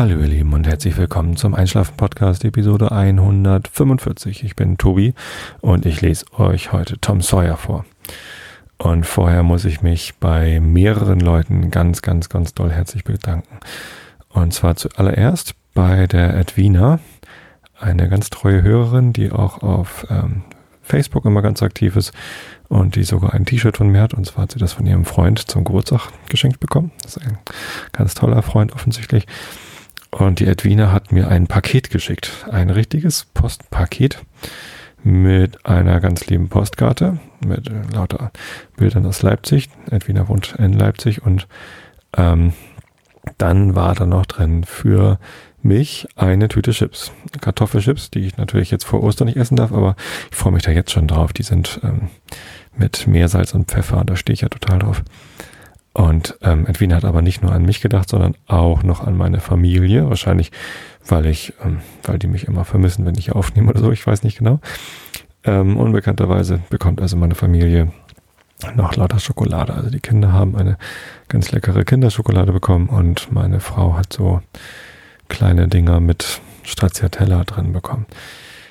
Hallo ihr Lieben und herzlich willkommen zum Einschlafen Podcast Episode 145. Ich bin Tobi und ich lese euch heute Tom Sawyer vor. Und vorher muss ich mich bei mehreren Leuten ganz, ganz, ganz doll herzlich bedanken. Und zwar zuallererst bei der Edwina, eine ganz treue Hörerin, die auch auf ähm, Facebook immer ganz aktiv ist und die sogar ein T-Shirt von mir hat. Und zwar hat sie das von ihrem Freund zum Geburtstag geschenkt bekommen. Das ist ein ganz toller Freund offensichtlich. Und die Edwina hat mir ein Paket geschickt. Ein richtiges Postpaket mit einer ganz lieben Postkarte mit äh, lauter Bildern aus Leipzig. Edwina wohnt in Leipzig und ähm, dann war da noch drin für mich eine Tüte Chips. Kartoffelchips, die ich natürlich jetzt vor Ostern nicht essen darf, aber ich freue mich da jetzt schon drauf. Die sind ähm, mit Meersalz und Pfeffer, da stehe ich ja total drauf. Und ähm, Edwin hat aber nicht nur an mich gedacht, sondern auch noch an meine Familie. Wahrscheinlich, weil ich, ähm, weil die mich immer vermissen, wenn ich aufnehme oder so, ich weiß nicht genau. Ähm, unbekannterweise bekommt also meine Familie noch lauter Schokolade. Also die Kinder haben eine ganz leckere Kinderschokolade bekommen und meine Frau hat so kleine Dinger mit Stracciatella drin bekommen.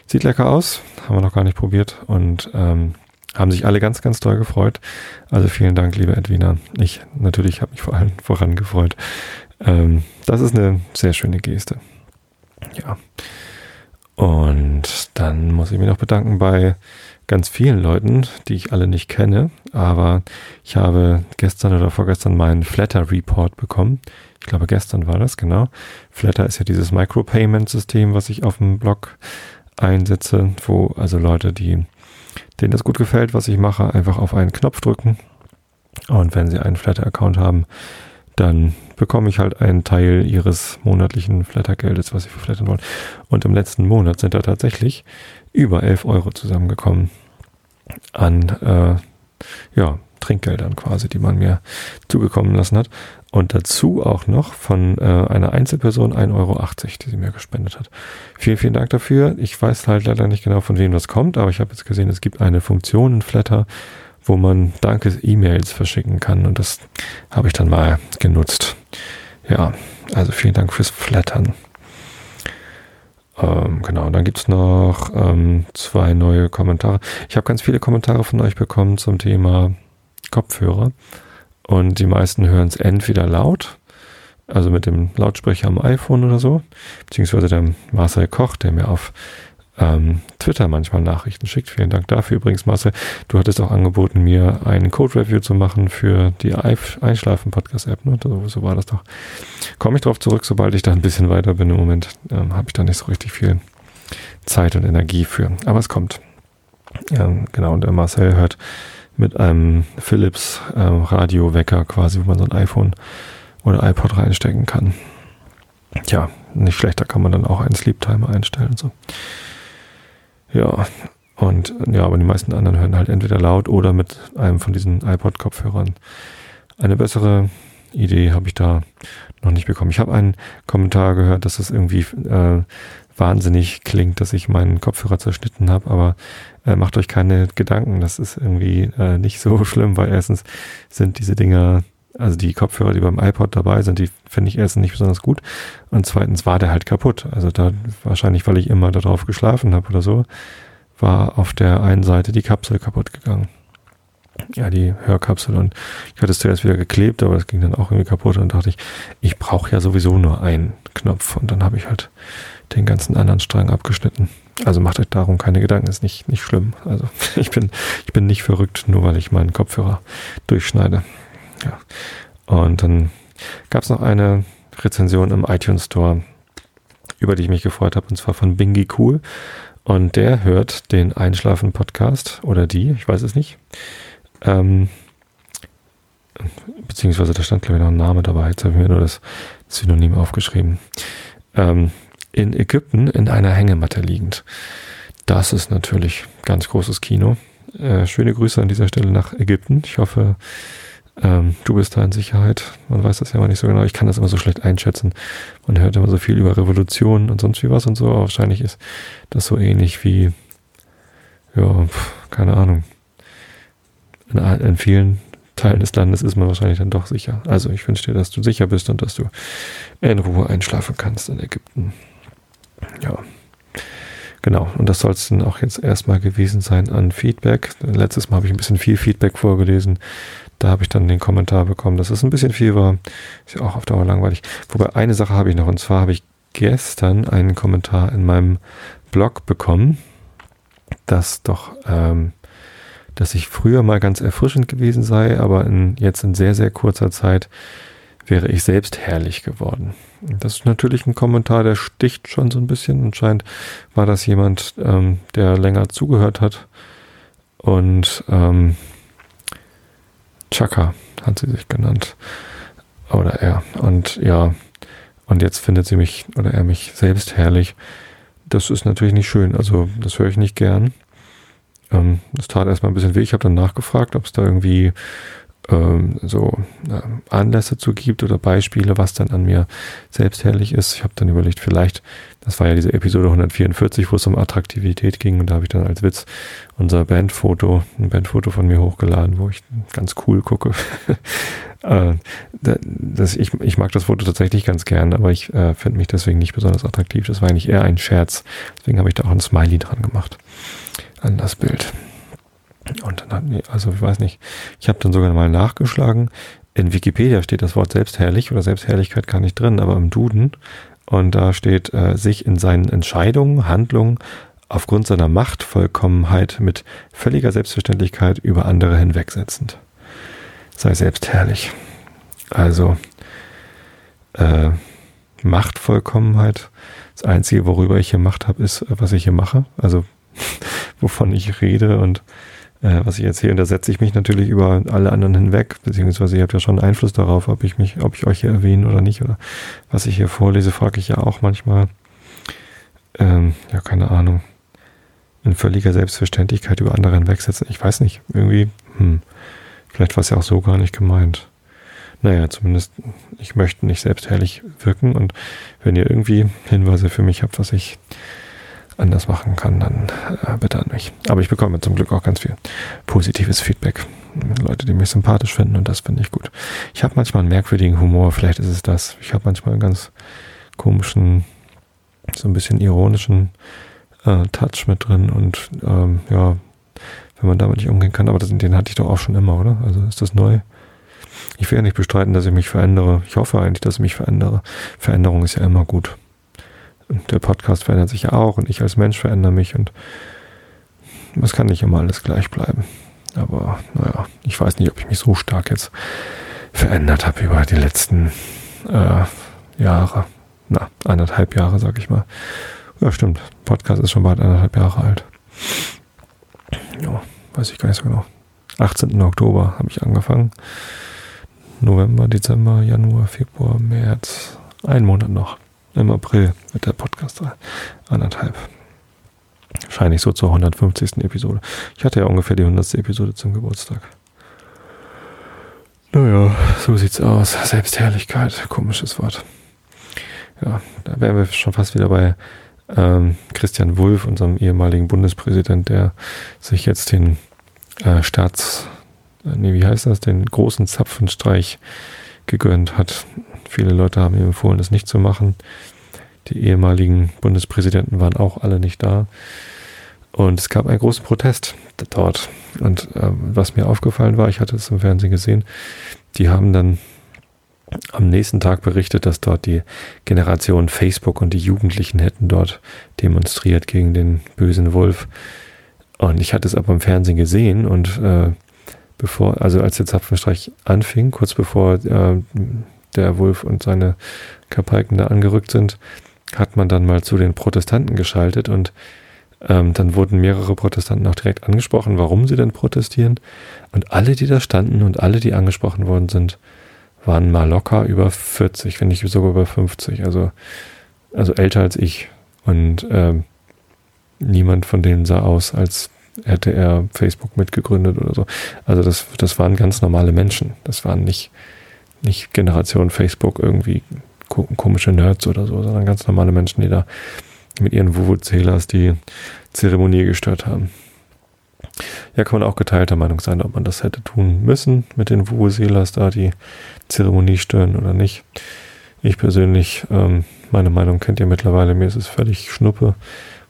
Sieht lecker aus, haben wir noch gar nicht probiert und ähm, haben sich alle ganz, ganz toll gefreut. Also vielen Dank, liebe Edwina. Ich natürlich habe mich vor allem voran gefreut. Ähm, das ist eine sehr schöne Geste. Ja. Und dann muss ich mich noch bedanken bei ganz vielen Leuten, die ich alle nicht kenne. Aber ich habe gestern oder vorgestern meinen Flatter Report bekommen. Ich glaube, gestern war das, genau. Flatter ist ja dieses Micropayment-System, was ich auf dem Blog einsetze, wo also Leute, die denen das gut gefällt, was ich mache, einfach auf einen Knopf drücken. Und wenn sie einen Flatter-Account haben, dann bekomme ich halt einen Teil ihres monatlichen Flatter-Geldes, was sie verflattern wollen. Und im letzten Monat sind da tatsächlich über 11 Euro zusammengekommen an äh, ja, Trinkgeldern quasi, die man mir zugekommen lassen hat. Und dazu auch noch von äh, einer Einzelperson 1,80 Euro, die sie mir gespendet hat. Vielen, vielen Dank dafür. Ich weiß halt leider nicht genau, von wem das kommt, aber ich habe jetzt gesehen, es gibt eine Funktion in Flatter, wo man Dankes-E-Mails verschicken kann. Und das habe ich dann mal genutzt. Ja, also vielen Dank fürs Flattern. Ähm, genau, dann gibt's noch ähm, zwei neue Kommentare. Ich habe ganz viele Kommentare von euch bekommen zum Thema Kopfhörer. Und die meisten hören es entweder laut, also mit dem Lautsprecher am iPhone oder so, beziehungsweise der Marcel Koch, der mir auf ähm, Twitter manchmal Nachrichten schickt. Vielen Dank dafür übrigens, Marcel. Du hattest auch angeboten, mir ein Code-Review zu machen für die Einschlafen-Podcast-App. Ne? So, war das doch. Komme ich darauf zurück, sobald ich da ein bisschen weiter bin. Im Moment ähm, habe ich da nicht so richtig viel Zeit und Energie für. Aber es kommt. Ja, genau, und der Marcel hört mit einem Philips äh, Radiowecker quasi, wo man so ein iPhone oder iPod reinstecken kann. Ja, nicht schlecht, da kann man dann auch einen Sleep Timer einstellen. So. Ja, und ja, aber die meisten anderen hören halt entweder laut oder mit einem von diesen iPod-Kopfhörern. Eine bessere Idee habe ich da noch nicht bekommen. Ich habe einen Kommentar gehört, dass es irgendwie äh, wahnsinnig klingt, dass ich meinen Kopfhörer zerschnitten habe, aber äh, macht euch keine Gedanken, das ist irgendwie äh, nicht so schlimm, weil erstens sind diese Dinger, also die Kopfhörer, die beim iPod dabei sind, die finde ich erstens nicht besonders gut und zweitens war der halt kaputt. Also da wahrscheinlich, weil ich immer darauf geschlafen habe oder so, war auf der einen Seite die Kapsel kaputt gegangen. Ja, die Hörkapsel und ich hatte es zuerst wieder geklebt, aber das ging dann auch irgendwie kaputt und dachte ich, ich brauche ja sowieso nur einen Knopf und dann habe ich halt den ganzen anderen Strang abgeschnitten. Also macht euch darum keine Gedanken, ist nicht, nicht schlimm. Also ich bin, ich bin nicht verrückt, nur weil ich meinen Kopfhörer durchschneide. Ja. Und dann gab es noch eine Rezension im iTunes Store, über die ich mich gefreut habe, und zwar von Bingy Cool. Und der hört den Einschlafen-Podcast oder die, ich weiß es nicht. Ähm, beziehungsweise da stand, glaube ich, noch ein Name dabei. Jetzt habe ich mir nur das Synonym aufgeschrieben. Ähm, in Ägypten in einer Hängematte liegend. Das ist natürlich ganz großes Kino. Äh, schöne Grüße an dieser Stelle nach Ägypten. Ich hoffe, ähm, du bist da in Sicherheit. Man weiß das ja immer nicht so genau. Ich kann das immer so schlecht einschätzen. Man hört immer so viel über Revolutionen und sonst wie was und so. Aber wahrscheinlich ist das so ähnlich wie, ja, keine Ahnung. In, in vielen Teilen des Landes ist man wahrscheinlich dann doch sicher. Also ich wünsche dir, dass du sicher bist und dass du in Ruhe einschlafen kannst in Ägypten. Ja. Genau, und das soll es dann auch jetzt erstmal gewesen sein an Feedback. Letztes Mal habe ich ein bisschen viel Feedback vorgelesen. Da habe ich dann den Kommentar bekommen, dass es ein bisschen viel war. Ist ja auch auf Dauer langweilig. Wobei eine Sache habe ich noch, und zwar habe ich gestern einen Kommentar in meinem Blog bekommen, dass doch, ähm, dass ich früher mal ganz erfrischend gewesen sei, aber in, jetzt in sehr, sehr kurzer Zeit wäre ich selbst herrlich geworden. Das ist natürlich ein Kommentar, der sticht schon so ein bisschen. Anscheinend war das jemand, ähm, der länger zugehört hat. Und ähm, Chaka hat sie sich genannt. Oder er. Und ja, und jetzt findet sie mich oder er mich selbst herrlich. Das ist natürlich nicht schön. Also das höre ich nicht gern. Ähm, das tat erstmal ein bisschen weh. Ich habe dann nachgefragt, ob es da irgendwie ähm, so äh, Anlässe zu gibt oder Beispiele, was dann an mir selbstherrlich ist. Ich habe dann überlegt, vielleicht, das war ja diese Episode 144, wo es um Attraktivität ging und da habe ich dann als Witz unser Bandfoto, ein Bandfoto von mir hochgeladen, wo ich ganz cool gucke. äh, das, ich, ich mag das Foto tatsächlich ganz gern, aber ich äh, finde mich deswegen nicht besonders attraktiv. Das war eigentlich eher ein Scherz. Deswegen habe ich da auch ein Smiley dran gemacht an das Bild. Und dann hat, also ich weiß nicht, ich habe dann sogar mal nachgeschlagen. In Wikipedia steht das Wort Selbstherrlich oder Selbstherrlichkeit gar nicht drin, aber im Duden. Und da steht, äh, sich in seinen Entscheidungen, Handlungen aufgrund seiner Machtvollkommenheit mit völliger Selbstverständlichkeit über andere hinwegsetzend. Sei selbstherrlich. Also, äh, Machtvollkommenheit. Das Einzige, worüber ich hier Macht habe, ist, was ich hier mache. Also, wovon ich rede und äh, was ich erzähle. Und da setze ich mich natürlich über alle anderen hinweg, beziehungsweise ihr habt ja schon Einfluss darauf, ob ich mich, ob ich euch hier erwähne oder nicht. Oder was ich hier vorlese, frage ich ja auch manchmal. Ähm, ja, keine Ahnung. In völliger Selbstverständlichkeit über andere hinwegsetzen. Ich weiß nicht, irgendwie, hm, vielleicht war es ja auch so gar nicht gemeint. Naja, zumindest, ich möchte nicht selbstherrlich wirken und wenn ihr irgendwie Hinweise für mich habt, was ich anders machen kann, dann äh, bitte an mich. Aber ich bekomme zum Glück auch ganz viel positives Feedback. Leute, die mich sympathisch finden und das finde ich gut. Ich habe manchmal einen merkwürdigen Humor, vielleicht ist es das. Ich habe manchmal einen ganz komischen, so ein bisschen ironischen äh, Touch mit drin und ähm, ja, wenn man damit nicht umgehen kann, aber das, den hatte ich doch auch schon immer, oder? Also ist das neu? Ich will ja nicht bestreiten, dass ich mich verändere. Ich hoffe eigentlich, dass ich mich verändere. Veränderung ist ja immer gut der Podcast verändert sich ja auch und ich als Mensch verändere mich und es kann nicht immer alles gleich bleiben. Aber naja, ich weiß nicht, ob ich mich so stark jetzt verändert habe über die letzten äh, Jahre. Na, anderthalb Jahre, sag ich mal. Ja, stimmt. Podcast ist schon bald anderthalb Jahre alt. Ja, weiß ich gar nicht so genau. 18. Oktober habe ich angefangen. November, Dezember, Januar, Februar, März. Ein Monat noch. Im April wird der Podcast anderthalb. Wahrscheinlich so zur 150. Episode. Ich hatte ja ungefähr die 100. Episode zum Geburtstag. Naja, so sieht's aus. Selbstherrlichkeit, komisches Wort. Ja, da wären wir schon fast wieder bei ähm, Christian Wulff, unserem ehemaligen Bundespräsident, der sich jetzt den äh, Staats, äh, nee, wie heißt das, den großen Zapfenstreich gegönnt hat. Viele Leute haben ihm empfohlen, das nicht zu machen. Die ehemaligen Bundespräsidenten waren auch alle nicht da. Und es gab einen großen Protest dort. Und äh, was mir aufgefallen war, ich hatte es im Fernsehen gesehen, die haben dann am nächsten Tag berichtet, dass dort die Generation Facebook und die Jugendlichen hätten dort demonstriert gegen den bösen Wolf. Und ich hatte es aber im Fernsehen gesehen und äh, bevor, also als der Zapfenstreich anfing, kurz bevor äh, der Wolf und seine Kapalken da angerückt sind, hat man dann mal zu den Protestanten geschaltet und ähm, dann wurden mehrere Protestanten auch direkt angesprochen, warum sie denn protestieren. Und alle, die da standen und alle, die angesprochen worden sind, waren mal locker über 40, wenn nicht sogar über 50, also, also älter als ich. Und ähm, niemand von denen sah aus, als hätte er Facebook mitgegründet oder so. Also das, das waren ganz normale Menschen. Das waren nicht nicht Generation Facebook irgendwie komische Nerds oder so, sondern ganz normale Menschen, die da mit ihren Wuvu-Zählers die Zeremonie gestört haben. Ja, kann man auch geteilter Meinung sein, ob man das hätte tun müssen mit den Vuvuzelas da die Zeremonie stören oder nicht. Ich persönlich, ähm, meine Meinung kennt ihr mittlerweile, mir ist es völlig schnuppe,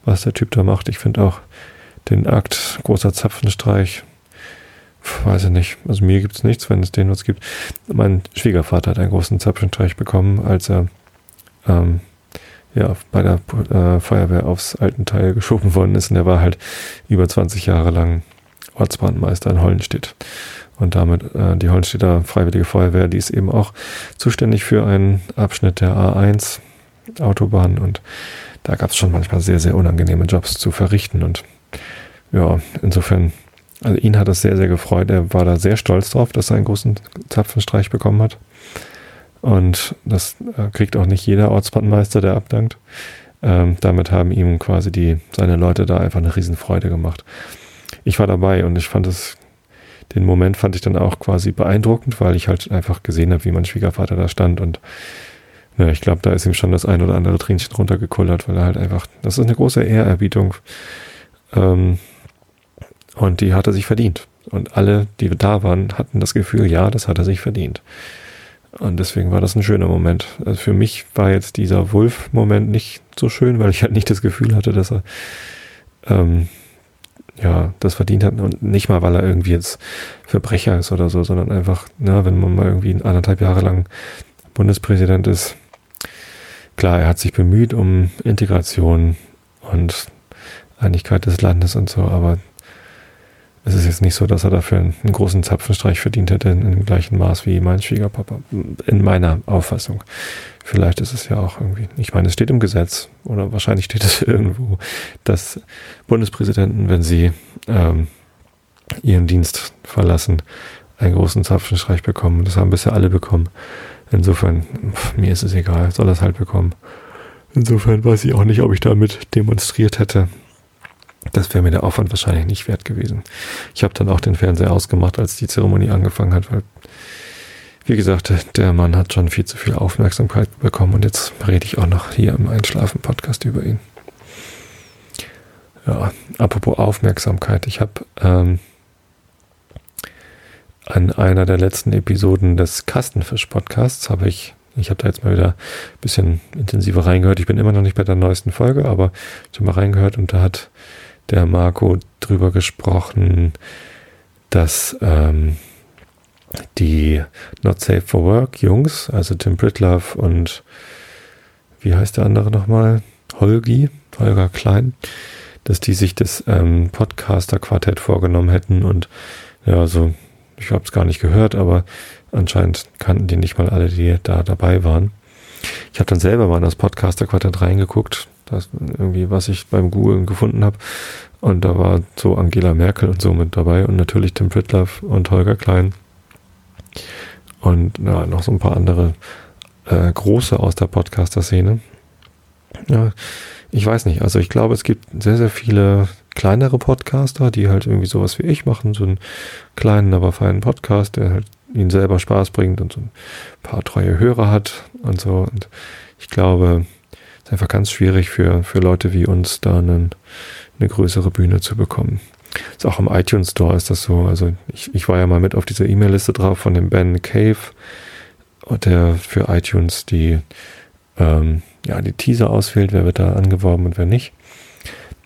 was der Typ da macht. Ich finde auch den Akt großer Zapfenstreich, weiß ich nicht, also mir gibt es nichts, wenn es den was gibt. Mein Schwiegervater hat einen großen Zapfenstreich bekommen, als er ähm, ja, bei der äh, Feuerwehr aufs alten Teil geschoben worden ist. Und er war halt über 20 Jahre lang Ortsbrandmeister in Hollenstedt. Und damit äh, die Hollenstädter Freiwillige Feuerwehr, die ist eben auch zuständig für einen Abschnitt der A1 Autobahn. Und da gab es schon manchmal sehr, sehr unangenehme Jobs zu verrichten. Und ja, insofern, also ihn hat das sehr, sehr gefreut. Er war da sehr stolz drauf, dass er einen großen Zapfenstreich bekommen hat. Und das äh, kriegt auch nicht jeder Ortsbrandmeister, der abdankt. Ähm, damit haben ihm quasi die, seine Leute da einfach eine Riesenfreude gemacht. Ich war dabei und ich fand es, den Moment fand ich dann auch quasi beeindruckend, weil ich halt einfach gesehen habe, wie mein Schwiegervater da stand und ja, ich glaube, da ist ihm schon das ein oder andere Tränchen runtergekullert, weil er halt einfach, das ist eine große Ehrerbietung ähm, und die hat er sich verdient. Und alle, die da waren, hatten das Gefühl, ja, das hat er sich verdient. Und deswegen war das ein schöner Moment. Also für mich war jetzt dieser Wolf-Moment nicht so schön, weil ich halt nicht das Gefühl hatte, dass er ähm, ja das verdient hat und nicht mal, weil er irgendwie jetzt Verbrecher ist oder so, sondern einfach, na, wenn man mal irgendwie anderthalb Jahre lang Bundespräsident ist. Klar, er hat sich bemüht um Integration und Einigkeit des Landes und so, aber es ist jetzt nicht so, dass er dafür einen, großen Zapfenstreich verdient hätte in, dem gleichen Maß wie mein Schwiegerpapa. In meiner Auffassung. Vielleicht ist es ja auch irgendwie, ich meine, es steht im Gesetz oder wahrscheinlich steht es irgendwo, dass Bundespräsidenten, wenn sie ähm, ihren Dienst verlassen, einen großen Zapfenstreich bekommen. Das haben bisher alle bekommen. Insofern, pff, mir ist es egal, soll es halt bekommen. Insofern weiß ich auch nicht, ob ich damit demonstriert hätte. Das wäre mir der Aufwand wahrscheinlich nicht wert gewesen. Ich habe dann auch den Fernseher ausgemacht, als die Zeremonie angefangen hat, weil, wie gesagt, der Mann hat schon viel zu viel Aufmerksamkeit bekommen und jetzt rede ich auch noch hier im Einschlafen-Podcast über ihn. Ja, apropos Aufmerksamkeit, ich habe ähm, an einer der letzten Episoden des Kastenfisch-Podcasts habe ich ich habe da jetzt mal wieder ein bisschen intensiver reingehört. Ich bin immer noch nicht bei der neuesten Folge, aber ich habe mal reingehört und da hat der Marco drüber gesprochen, dass ähm, die Not Safe for Work Jungs, also Tim Pritlove und wie heißt der andere nochmal? Holgi, Holger Klein, dass die sich das ähm, Podcaster-Quartett vorgenommen hätten und ja, so, ich habe es gar nicht gehört, aber anscheinend kannten die nicht mal alle, die da dabei waren. Ich habe dann selber mal in das Podcaster-Quartett reingeguckt, das irgendwie, was ich beim Googlen gefunden habe. Und da war so Angela Merkel und so mit dabei und natürlich Tim Pritlove und Holger Klein. Und ja, noch so ein paar andere äh, große aus der Podcaster-Szene. Ja, ich weiß nicht. Also ich glaube, es gibt sehr, sehr viele kleinere Podcaster, die halt irgendwie sowas wie ich machen, so einen kleinen, aber feinen Podcast, der halt ihnen selber Spaß bringt und so ein paar treue Hörer hat und so. Und ich glaube, ist einfach ganz schwierig für, für Leute wie uns, da einen, eine größere Bühne zu bekommen. Ist auch im iTunes Store ist das so. Also ich, ich war ja mal mit auf dieser E-Mail-Liste drauf von dem Ben Cave, der für iTunes die, ähm, ja, die Teaser auswählt, wer wird da angeworben und wer nicht.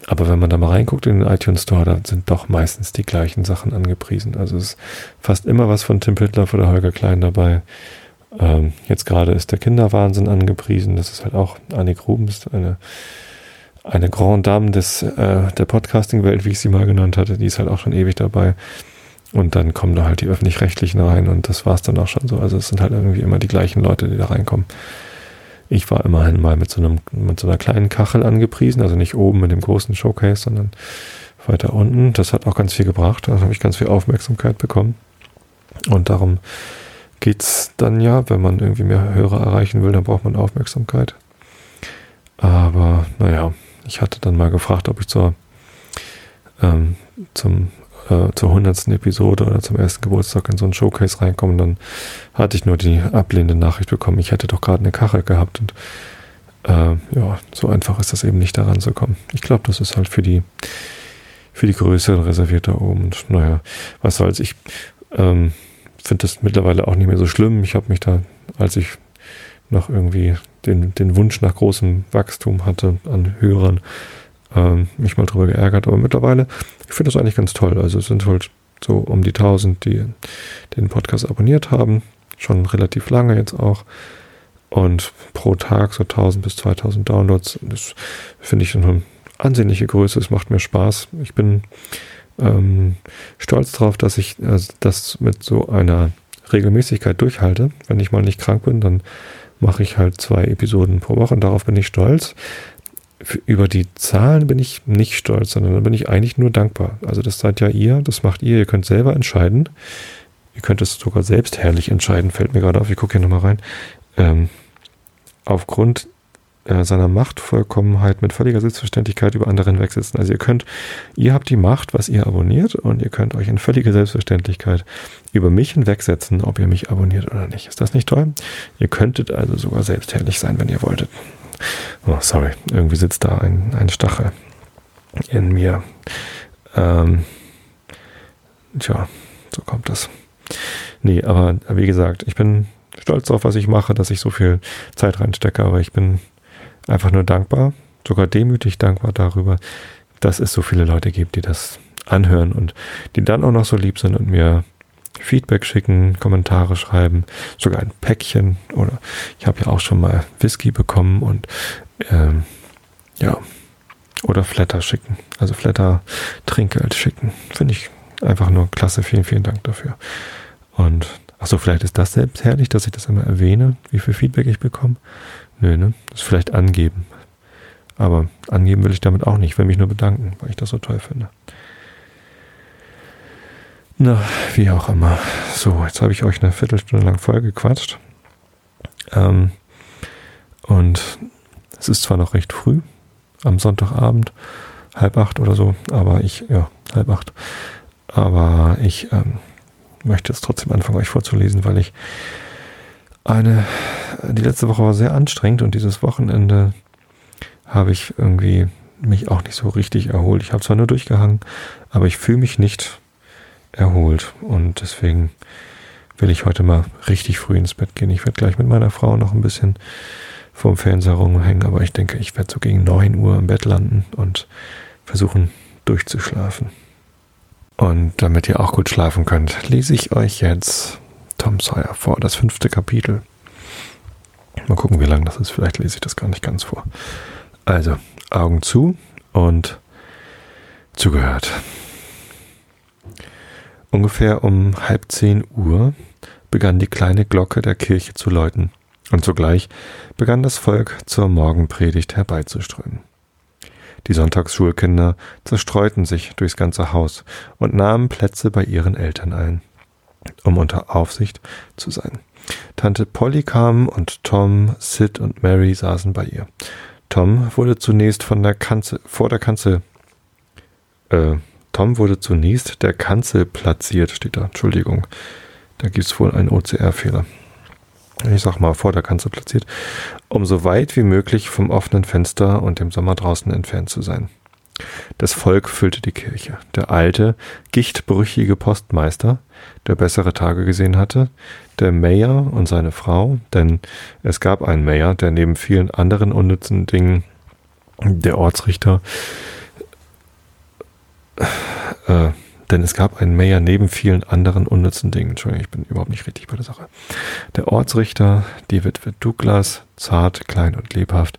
Aber wenn man da mal reinguckt in den iTunes Store, da sind doch meistens die gleichen Sachen angepriesen. Also es ist fast immer was von Tim Pitloff oder Holger Klein dabei. Ähm, jetzt gerade ist der Kinderwahnsinn angepriesen. Das ist halt auch Annik Rubens, eine, eine Grand Dame des, äh, der Podcasting-Welt, wie ich sie mal genannt hatte. Die ist halt auch schon ewig dabei. Und dann kommen da halt die Öffentlich-Rechtlichen rein und das war's dann auch schon so. Also es sind halt irgendwie immer die gleichen Leute, die da reinkommen. Ich war immerhin mal mit so, einem, mit so einer kleinen Kachel angepriesen, also nicht oben mit dem großen Showcase, sondern weiter unten. Das hat auch ganz viel gebracht. Da habe ich ganz viel Aufmerksamkeit bekommen. Und darum geht es dann ja, wenn man irgendwie mehr Hörer erreichen will, dann braucht man Aufmerksamkeit. Aber naja, ich hatte dann mal gefragt, ob ich zur, ähm, zum äh, zur hundertsten Episode oder zum ersten Geburtstag in so ein Showcase reinkommen, dann hatte ich nur die ablehnende Nachricht bekommen, ich hätte doch gerade eine Kachel gehabt und äh, ja, so einfach ist das eben nicht daran zu kommen. Ich glaube, das ist halt für die für die Größeren reserviert da oben. Und naja, was soll's. Ich ähm, finde das mittlerweile auch nicht mehr so schlimm. Ich habe mich da, als ich noch irgendwie den, den Wunsch nach großem Wachstum hatte an Hörern, ähm, mich mal drüber geärgert. Aber mittlerweile, ich finde das eigentlich ganz toll. Also es sind halt so um die 1000, die den Podcast abonniert haben. Schon relativ lange jetzt auch. Und pro Tag so 1000 bis 2000 Downloads. Das finde ich eine ansehnliche Größe. Es macht mir Spaß. Ich bin ähm, stolz darauf, dass ich äh, das mit so einer Regelmäßigkeit durchhalte. Wenn ich mal nicht krank bin, dann mache ich halt zwei Episoden pro Woche und darauf bin ich stolz. Für, über die Zahlen bin ich nicht stolz, sondern da bin ich eigentlich nur dankbar. Also das seid ja ihr, das macht ihr, ihr könnt selber entscheiden. Ihr könnt es sogar selbst herrlich entscheiden, fällt mir gerade auf, ich gucke hier nochmal rein. Ähm, aufgrund äh, seiner Machtvollkommenheit mit völliger Selbstverständlichkeit über andere hinwegsetzen. Also ihr könnt, ihr habt die Macht, was ihr abonniert und ihr könnt euch in völliger Selbstverständlichkeit über mich hinwegsetzen, ob ihr mich abonniert oder nicht. Ist das nicht toll? Ihr könntet also sogar selbstherrlich sein, wenn ihr wolltet. Oh, sorry, irgendwie sitzt da ein, ein Stachel in mir. Ähm, tja, so kommt das. Nee, aber wie gesagt, ich bin stolz auf, was ich mache, dass ich so viel Zeit reinstecke, aber ich bin einfach nur dankbar, sogar demütig dankbar darüber, dass es so viele Leute gibt, die das anhören und die dann auch noch so lieb sind und mir Feedback schicken, Kommentare schreiben, sogar ein Päckchen oder ich habe ja auch schon mal Whisky bekommen und ähm, ja, oder Flatter schicken, also Flatter Trinkgeld schicken. Finde ich einfach nur klasse. Vielen, vielen Dank dafür. Und achso, vielleicht ist das selbst herrlich, dass ich das immer erwähne, wie viel Feedback ich bekomme. Nö, ne? Das ist vielleicht angeben. Aber angeben will ich damit auch nicht. Ich will mich nur bedanken, weil ich das so toll finde. Na, wie auch immer. So, jetzt habe ich euch eine Viertelstunde lang voll gequatscht. Ähm, und es ist zwar noch recht früh, am Sonntagabend, halb acht oder so, aber ich, ja, halb acht. Aber ich ähm, möchte jetzt trotzdem anfangen, euch vorzulesen, weil ich eine, die letzte Woche war sehr anstrengend und dieses Wochenende habe ich irgendwie mich auch nicht so richtig erholt. Ich habe zwar nur durchgehangen, aber ich fühle mich nicht erholt und deswegen will ich heute mal richtig früh ins Bett gehen. Ich werde gleich mit meiner Frau noch ein bisschen vorm Fernseher rumhängen, aber ich denke, ich werde so gegen 9 Uhr im Bett landen und versuchen durchzuschlafen. Und damit ihr auch gut schlafen könnt, lese ich euch jetzt Tom Sawyer vor, das fünfte Kapitel. Mal gucken, wie lang das ist. Vielleicht lese ich das gar nicht ganz vor. Also, Augen zu und zugehört. Ungefähr um halb zehn Uhr begann die kleine Glocke der Kirche zu läuten, und sogleich begann das Volk zur Morgenpredigt herbeizuströmen. Die Sonntagsschulkinder zerstreuten sich durchs ganze Haus und nahmen Plätze bei ihren Eltern ein um unter Aufsicht zu sein. Tante Polly kam und Tom, Sid und Mary saßen bei ihr. Tom wurde zunächst von der Kanzel, vor der Kanzel, äh, Tom wurde zunächst der Kanzel platziert, steht da, Entschuldigung. Da gibt es wohl einen OCR-Fehler. Ich sag mal, vor der Kanzel platziert, um so weit wie möglich vom offenen Fenster und dem Sommer draußen entfernt zu sein. Das Volk füllte die Kirche. Der alte, gichtbrüchige Postmeister, der bessere Tage gesehen hatte, der Mayor und seine Frau, denn es gab einen Mayor, der neben vielen anderen unnützen Dingen der Ortsrichter äh, denn es gab einen Mayor neben vielen anderen unnützen Dingen. Entschuldigung, ich bin überhaupt nicht richtig bei der Sache. Der Ortsrichter, die Witwe Douglas, zart, klein und lebhaft,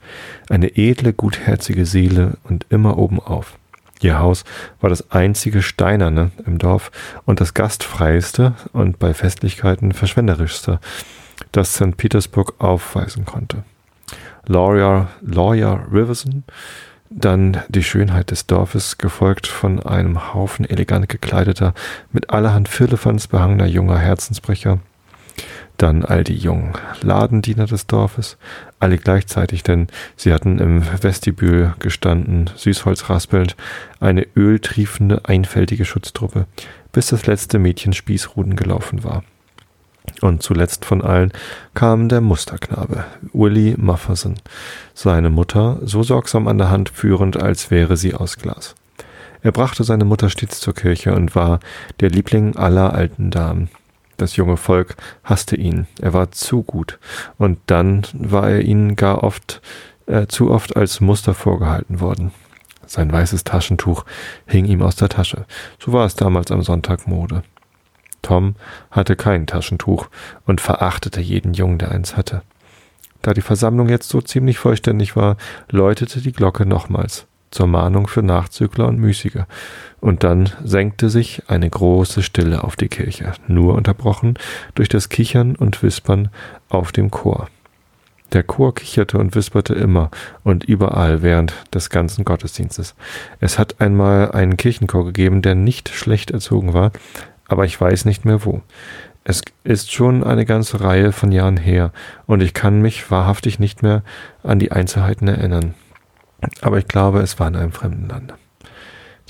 eine edle, gutherzige Seele und immer obenauf. Ihr Haus war das einzige Steinerne im Dorf und das gastfreieste und bei Festlichkeiten verschwenderischste, das St. Petersburg aufweisen konnte. Lawyer, Lawyer Riverson dann die Schönheit des Dorfes, gefolgt von einem Haufen elegant gekleideter, mit allerhand Firlefanz behangener junger Herzensbrecher. Dann all die jungen Ladendiener des Dorfes, alle gleichzeitig, denn sie hatten im Vestibül gestanden, Süßholz raspelnd, eine öltriefende, einfältige Schutztruppe, bis das letzte Mädchen Spießruden gelaufen war. Und zuletzt von allen kam der Musterknabe, Willie Mufferson, seine Mutter so sorgsam an der Hand führend, als wäre sie aus Glas. Er brachte seine Mutter stets zur Kirche und war der Liebling aller alten Damen. Das junge Volk hasste ihn, er war zu gut, und dann war er ihnen gar oft, äh, zu oft als Muster vorgehalten worden. Sein weißes Taschentuch hing ihm aus der Tasche. So war es damals am Sonntag Mode. Tom hatte kein Taschentuch und verachtete jeden Jungen, der eins hatte. Da die Versammlung jetzt so ziemlich vollständig war, läutete die Glocke nochmals zur Mahnung für Nachzügler und Müßige, und dann senkte sich eine große Stille auf die Kirche, nur unterbrochen durch das Kichern und Wispern auf dem Chor. Der Chor kicherte und wisperte immer und überall während des ganzen Gottesdienstes. Es hat einmal einen Kirchenchor gegeben, der nicht schlecht erzogen war, aber ich weiß nicht mehr wo. Es ist schon eine ganze Reihe von Jahren her, und ich kann mich wahrhaftig nicht mehr an die Einzelheiten erinnern. Aber ich glaube, es war in einem fremden Land.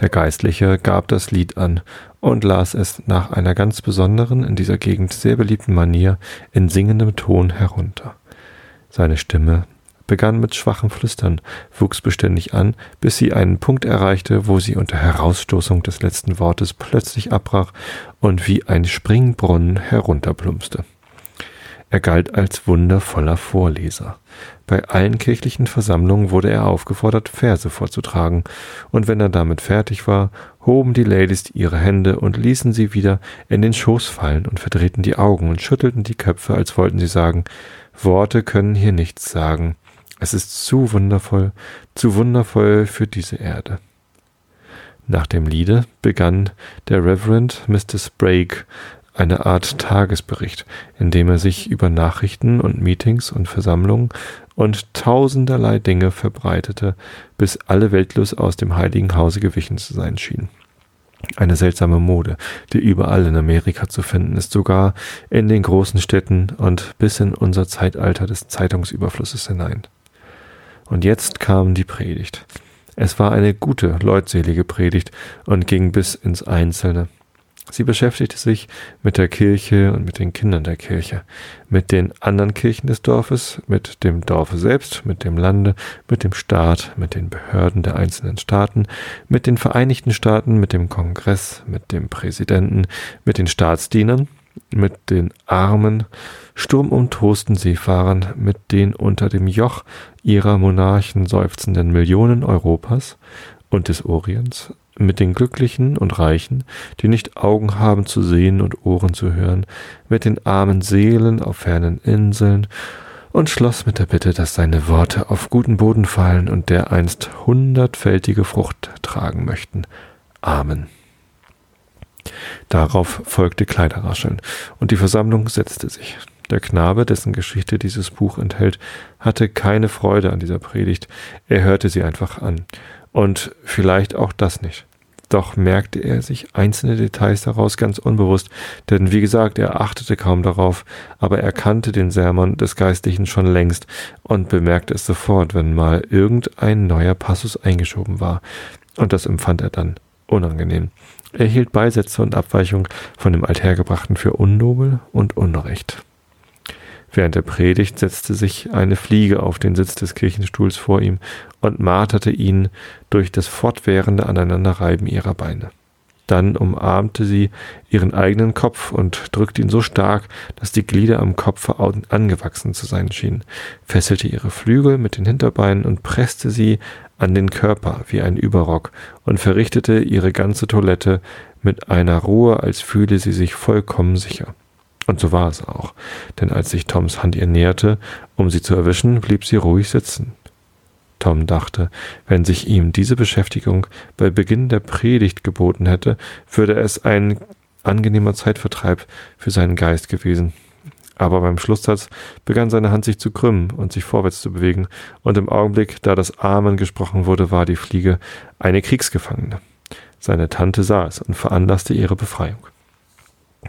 Der Geistliche gab das Lied an und las es nach einer ganz besonderen, in dieser Gegend sehr beliebten Manier in singendem Ton herunter. Seine Stimme begann mit schwachem Flüstern, wuchs beständig an, bis sie einen Punkt erreichte, wo sie unter Herausstoßung des letzten Wortes plötzlich abbrach und wie ein Springbrunnen herunterplumpste. Er galt als wundervoller Vorleser. Bei allen kirchlichen Versammlungen wurde er aufgefordert, Verse vorzutragen, und wenn er damit fertig war, hoben die Ladies ihre Hände und ließen sie wieder in den Schoß fallen und verdrehten die Augen und schüttelten die Köpfe, als wollten sie sagen, Worte können hier nichts sagen. Es ist zu wundervoll, zu wundervoll für diese Erde. Nach dem Liede begann der Reverend Mr. Sprague eine Art Tagesbericht, in dem er sich über Nachrichten und Meetings und Versammlungen und tausenderlei Dinge verbreitete, bis alle weltlos aus dem heiligen Hause gewichen zu sein schienen. Eine seltsame Mode, die überall in Amerika zu finden ist, sogar in den großen Städten und bis in unser Zeitalter des Zeitungsüberflusses hinein. Und jetzt kam die Predigt. Es war eine gute, leutselige Predigt und ging bis ins Einzelne. Sie beschäftigte sich mit der Kirche und mit den Kindern der Kirche, mit den anderen Kirchen des Dorfes, mit dem Dorfe selbst, mit dem Lande, mit dem Staat, mit den Behörden der einzelnen Staaten, mit den Vereinigten Staaten, mit dem Kongress, mit dem Präsidenten, mit den Staatsdienern, mit den armen, sturmumtosten Seefahrern, mit den unter dem Joch ihrer Monarchen seufzenden Millionen Europas und des Orients, mit den Glücklichen und Reichen, die nicht Augen haben zu sehen und Ohren zu hören, mit den armen Seelen auf fernen Inseln, und schloss mit der Bitte, dass seine Worte auf guten Boden fallen und dereinst hundertfältige Frucht tragen möchten. Amen. Darauf folgte Kleiderrascheln, und die Versammlung setzte sich. Der Knabe, dessen Geschichte dieses Buch enthält, hatte keine Freude an dieser Predigt, er hörte sie einfach an. Und vielleicht auch das nicht. Doch merkte er sich einzelne Details daraus ganz unbewusst, denn wie gesagt, er achtete kaum darauf, aber er kannte den Sermon des Geistlichen schon längst und bemerkte es sofort, wenn mal irgendein neuer Passus eingeschoben war. Und das empfand er dann unangenehm. Er hielt Beisätze und Abweichungen von dem Althergebrachten für unnobel und unrecht. Während der Predigt setzte sich eine Fliege auf den Sitz des Kirchenstuhls vor ihm und marterte ihn durch das fortwährende Aneinanderreiben ihrer Beine. Dann umarmte sie ihren eigenen Kopf und drückte ihn so stark, dass die Glieder am Kopfe angewachsen zu sein schienen, fesselte ihre Flügel mit den Hinterbeinen und presste sie an den Körper wie ein Überrock und verrichtete ihre ganze Toilette mit einer Ruhe, als fühle sie sich vollkommen sicher. Und so war es auch, denn als sich Toms Hand ihr näherte, um sie zu erwischen, blieb sie ruhig sitzen. Tom dachte, wenn sich ihm diese Beschäftigung bei Beginn der Predigt geboten hätte, würde es ein angenehmer Zeitvertreib für seinen Geist gewesen. Aber beim Schlusssatz begann seine Hand sich zu krümmen und sich vorwärts zu bewegen, und im Augenblick, da das Amen gesprochen wurde, war die Fliege eine Kriegsgefangene. Seine Tante sah es und veranlasste ihre Befreiung.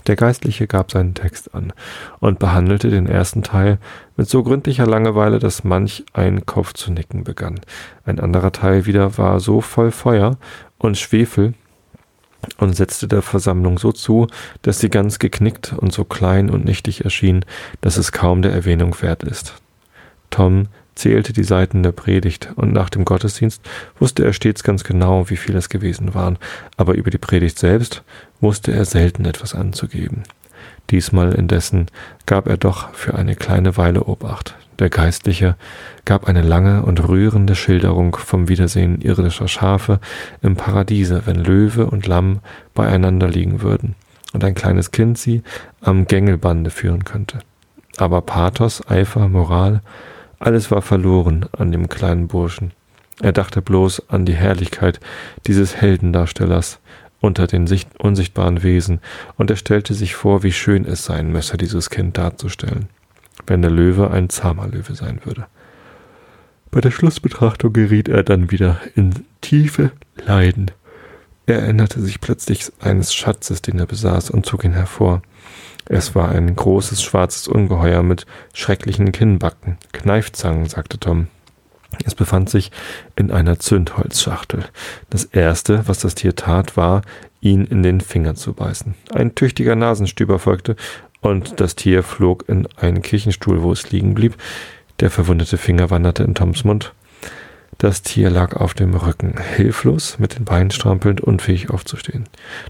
Der Geistliche gab seinen Text an und behandelte den ersten Teil mit so gründlicher Langeweile, dass manch ein Kopf zu nicken begann. Ein anderer Teil wieder war so voll Feuer und Schwefel und setzte der Versammlung so zu, dass sie ganz geknickt und so klein und nichtig erschien, dass es kaum der Erwähnung wert ist. Tom zählte die Seiten der Predigt, und nach dem Gottesdienst wusste er stets ganz genau, wie viel es gewesen waren, aber über die Predigt selbst wusste er selten etwas anzugeben. Diesmal indessen gab er doch für eine kleine Weile Obacht. Der Geistliche gab eine lange und rührende Schilderung vom Wiedersehen irdischer Schafe im Paradiese, wenn Löwe und Lamm beieinander liegen würden und ein kleines Kind sie am Gängelbande führen könnte. Aber Pathos, Eifer, Moral, alles war verloren an dem kleinen Burschen. Er dachte bloß an die Herrlichkeit dieses Heldendarstellers unter den unsichtbaren Wesen, und er stellte sich vor, wie schön es sein müsse, dieses Kind darzustellen wenn der Löwe ein zahmer Löwe sein würde. Bei der Schlussbetrachtung geriet er dann wieder in tiefe Leiden. Er erinnerte sich plötzlich eines Schatzes, den er besaß, und zog ihn hervor. Es war ein großes schwarzes Ungeheuer mit schrecklichen Kinnbacken. Kneifzangen, sagte Tom. Es befand sich in einer Zündholzschachtel. Das erste, was das Tier tat, war, ihn in den Finger zu beißen. Ein tüchtiger Nasenstüber folgte, und das Tier flog in einen Kirchenstuhl, wo es liegen blieb. Der verwundete Finger wanderte in Toms Mund. Das Tier lag auf dem Rücken, hilflos, mit den Beinen strampelnd, unfähig aufzustehen.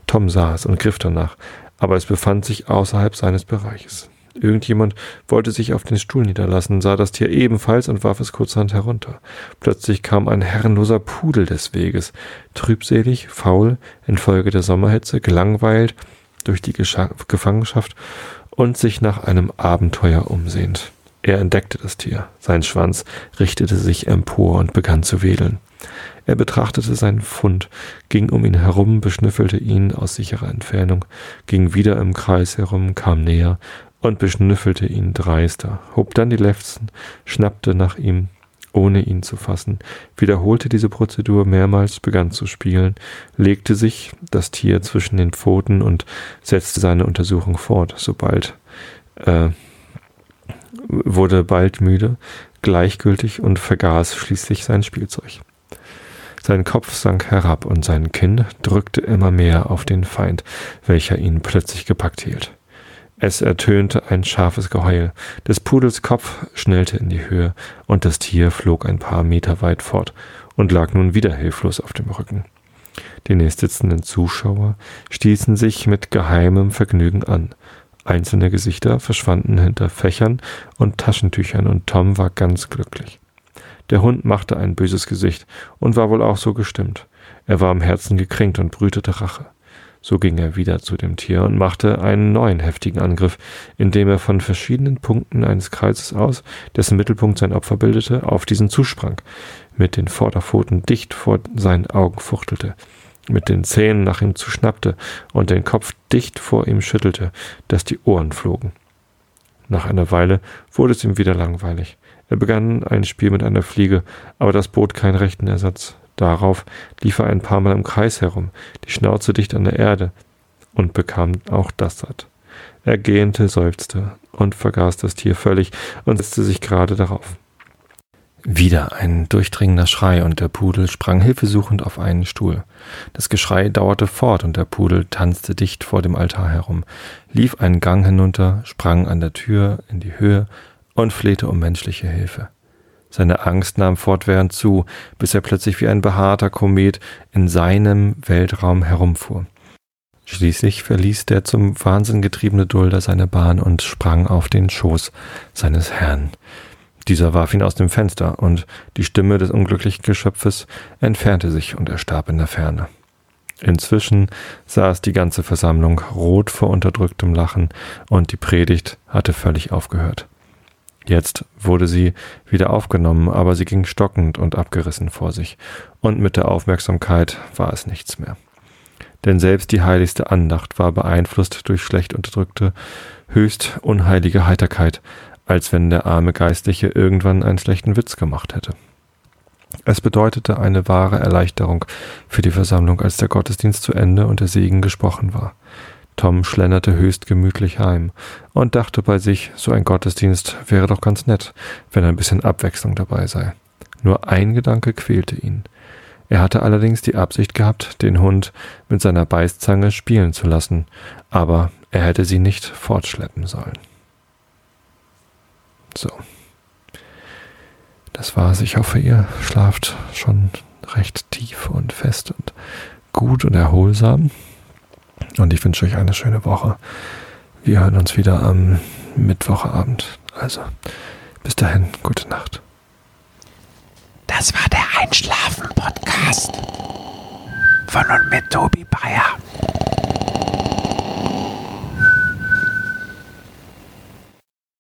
Tom sah es und griff danach, aber es befand sich außerhalb seines Bereiches. Irgendjemand wollte sich auf den Stuhl niederlassen, sah das Tier ebenfalls und warf es kurzerhand herunter. Plötzlich kam ein herrenloser Pudel des Weges, trübselig, faul, infolge der Sommerhitze, gelangweilt durch die Gefangenschaft und sich nach einem Abenteuer umsehend. Er entdeckte das Tier. Sein Schwanz richtete sich empor und begann zu wedeln. Er betrachtete seinen Fund, ging um ihn herum, beschnüffelte ihn aus sicherer Entfernung, ging wieder im Kreis herum, kam näher und beschnüffelte ihn dreister, hob dann die Lefzen, schnappte nach ihm, ohne ihn zu fassen, wiederholte diese Prozedur mehrmals, begann zu spielen, legte sich das Tier zwischen den Pfoten und setzte seine Untersuchung fort, sobald äh, wurde bald müde, gleichgültig und vergaß schließlich sein Spielzeug. Sein Kopf sank herab und sein Kinn drückte immer mehr auf den Feind, welcher ihn plötzlich gepackt hielt. Es ertönte ein scharfes Geheul. Des Pudels Kopf schnellte in die Höhe, und das Tier flog ein paar Meter weit fort und lag nun wieder hilflos auf dem Rücken. Die nächstsitzenden Zuschauer stießen sich mit geheimem Vergnügen an. Einzelne Gesichter verschwanden hinter Fächern und Taschentüchern, und Tom war ganz glücklich. Der Hund machte ein böses Gesicht und war wohl auch so gestimmt. Er war im Herzen gekränkt und brütete Rache. So ging er wieder zu dem Tier und machte einen neuen heftigen Angriff, indem er von verschiedenen Punkten eines Kreises aus, dessen Mittelpunkt sein Opfer bildete, auf diesen zusprang, mit den Vorderpfoten dicht vor seinen Augen fuchtelte, mit den Zähnen nach ihm zuschnappte und den Kopf dicht vor ihm schüttelte, dass die Ohren flogen. Nach einer Weile wurde es ihm wieder langweilig. Er begann ein Spiel mit einer Fliege, aber das bot keinen rechten Ersatz. Darauf lief er ein paar Mal im Kreis herum, die Schnauze dicht an der Erde, und bekam auch das satt. Er gähnte, seufzte und vergaß das Tier völlig und setzte sich gerade darauf. Wieder ein durchdringender Schrei und der Pudel sprang hilfesuchend auf einen Stuhl. Das Geschrei dauerte fort und der Pudel tanzte dicht vor dem Altar herum, lief einen Gang hinunter, sprang an der Tür in die Höhe und flehte um menschliche Hilfe. Seine Angst nahm fortwährend zu, bis er plötzlich wie ein behaarter Komet in seinem Weltraum herumfuhr. Schließlich verließ der zum Wahnsinn getriebene Dulder seine Bahn und sprang auf den Schoß seines Herrn. Dieser warf ihn aus dem Fenster, und die Stimme des unglücklichen Geschöpfes entfernte sich und er starb in der Ferne. Inzwischen saß die ganze Versammlung rot vor unterdrücktem Lachen, und die Predigt hatte völlig aufgehört. Jetzt wurde sie wieder aufgenommen, aber sie ging stockend und abgerissen vor sich, und mit der Aufmerksamkeit war es nichts mehr. Denn selbst die heiligste Andacht war beeinflusst durch schlecht unterdrückte, höchst unheilige Heiterkeit, als wenn der arme Geistliche irgendwann einen schlechten Witz gemacht hätte. Es bedeutete eine wahre Erleichterung für die Versammlung, als der Gottesdienst zu Ende und der Segen gesprochen war. Tom schlenderte höchst gemütlich heim und dachte bei sich, so ein Gottesdienst wäre doch ganz nett, wenn ein bisschen Abwechslung dabei sei. Nur ein Gedanke quälte ihn. Er hatte allerdings die Absicht gehabt, den Hund mit seiner Beißzange spielen zu lassen, aber er hätte sie nicht fortschleppen sollen. So. Das war's. Ich hoffe, ihr schlaft schon recht tief und fest und gut und erholsam. Und ich wünsche euch eine schöne Woche. Wir hören uns wieder am Mittwochabend. Also, bis dahin, gute Nacht. Das war der Einschlafen-Podcast von und mit Tobi Bayer.